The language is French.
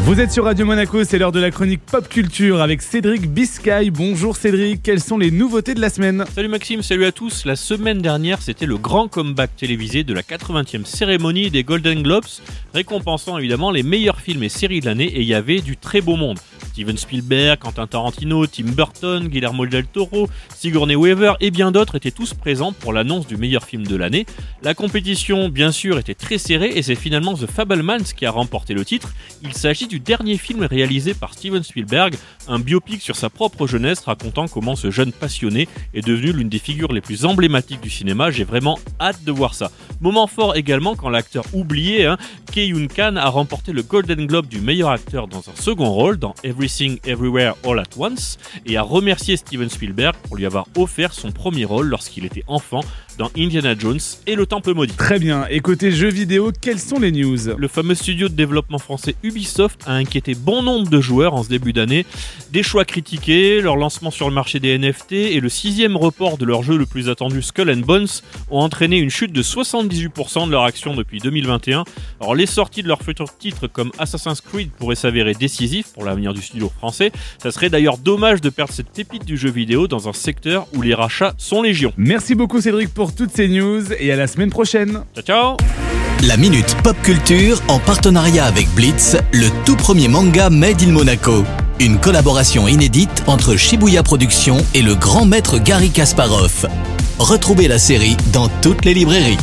Vous êtes sur Radio Monaco, c'est l'heure de la chronique pop culture avec Cédric Biscay. Bonjour Cédric, quelles sont les nouveautés de la semaine Salut Maxime, salut à tous. La semaine dernière, c'était le grand comeback télévisé de la 80e cérémonie des Golden Globes, récompensant évidemment les meilleurs films et séries de l'année et il y avait du très beau monde. Steven Spielberg, Quentin Tarantino, Tim Burton, Guillermo del Toro, Sigourney Weaver et bien d'autres étaient tous présents pour l'annonce du meilleur film de l'année. La compétition, bien sûr, était très serrée et c'est finalement The Fablemans qui a remporté le titre. Il s'agit du dernier film réalisé par Steven Spielberg, un biopic sur sa propre jeunesse racontant comment ce jeune passionné est devenu l'une des figures les plus emblématiques du cinéma. J'ai vraiment hâte de voir ça. Moment fort également quand l'acteur oublié, Kei Khan, a remporté le Golden Globe du meilleur acteur dans un second rôle dans Everything Everywhere All at Once et a remercié Steven Spielberg pour lui avoir offert son premier rôle lorsqu'il était enfant dans Indiana Jones et le Temple Maudit. Très bien, et côté jeux vidéo, quelles sont les news? Le fameux studio de développement français Ubisoft a inquiété bon nombre de joueurs en ce début d'année. Des choix critiqués, leur lancement sur le marché des NFT et le sixième report de leur jeu le plus attendu Skull and Bones ont entraîné une chute de 78% de leur action depuis 2021. Alors les sorties de leurs futurs titres comme Assassin's Creed pourraient s'avérer décisifs pour l'avenir du studio français. Ça serait d'ailleurs dommage de perdre cette pépite du jeu vidéo dans un secteur où les rachats sont légion. Merci beaucoup Cédric pour toutes ces news et à la semaine prochaine. Ciao ciao La Minute Pop Culture en partenariat avec Blitz, le tout premier manga Made in Monaco. Une collaboration inédite entre Shibuya Productions et le grand maître Gary Kasparov. Retrouvez la série dans toutes les librairies.